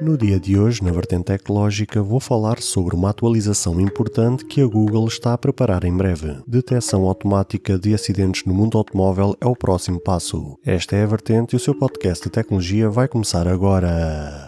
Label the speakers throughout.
Speaker 1: No dia de hoje, na vertente tecnológica, vou falar sobre uma atualização importante que a Google está a preparar em breve. Detecção automática de acidentes no mundo automóvel é o próximo passo. Esta é a vertente e o seu podcast de tecnologia vai começar agora.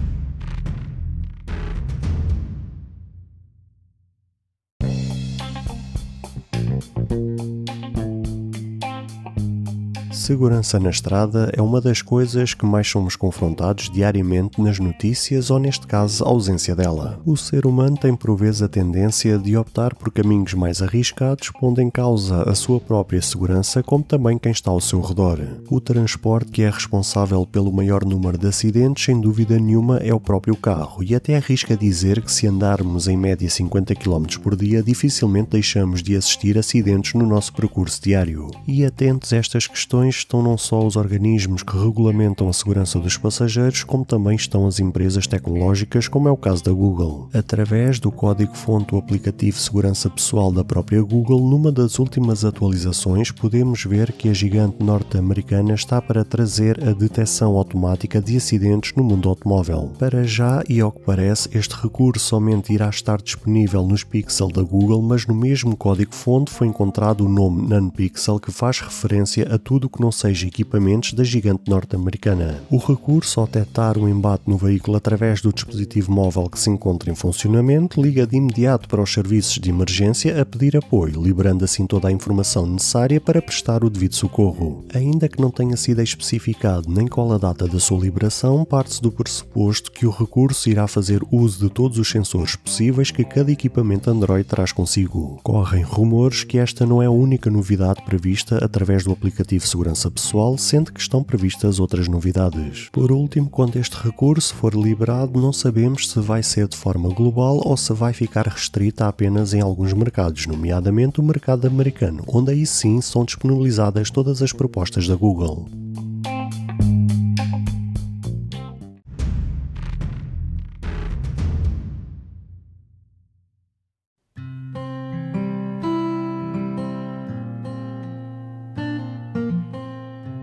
Speaker 1: Thank you. Segurança na estrada é uma das coisas que mais somos confrontados diariamente nas notícias ou, neste caso, a ausência dela. O ser humano tem por vezes a tendência de optar por caminhos mais arriscados, pondo em causa a sua própria segurança, como também quem está ao seu redor. O transporte que é responsável pelo maior número de acidentes, sem dúvida nenhuma, é o próprio carro, e até arrisca dizer que se andarmos em média 50 km por dia, dificilmente deixamos de assistir acidentes no nosso percurso diário. E atentos a estas questões estão não só os organismos que regulamentam a segurança dos passageiros, como também estão as empresas tecnológicas, como é o caso da Google. Através do código-fonte do aplicativo Segurança Pessoal da própria Google, numa das últimas atualizações, podemos ver que a gigante norte-americana está para trazer a detecção automática de acidentes no mundo automóvel. Para já, e ao que parece, este recurso somente irá estar disponível nos Pixel da Google, mas no mesmo código-fonte foi encontrado o nome NaNoPixel que faz referência a tudo que não seja equipamentos da gigante norte-americana. O recurso ao detectar o embate no veículo através do dispositivo móvel que se encontra em funcionamento liga de imediato para os serviços de emergência a pedir apoio, liberando assim toda a informação necessária para prestar o devido socorro. Ainda que não tenha sido especificado nem qual a data da sua liberação, parte-se do pressuposto que o recurso irá fazer uso de todos os sensores possíveis que cada equipamento Android traz consigo. Correm rumores que esta não é a única novidade prevista através do aplicativo Segurança segurança pessoal, sendo que estão previstas outras novidades. Por último, quando este recurso for liberado, não sabemos se vai ser de forma global ou se vai ficar restrita apenas em alguns mercados, nomeadamente o mercado americano, onde aí sim são disponibilizadas todas as propostas da Google.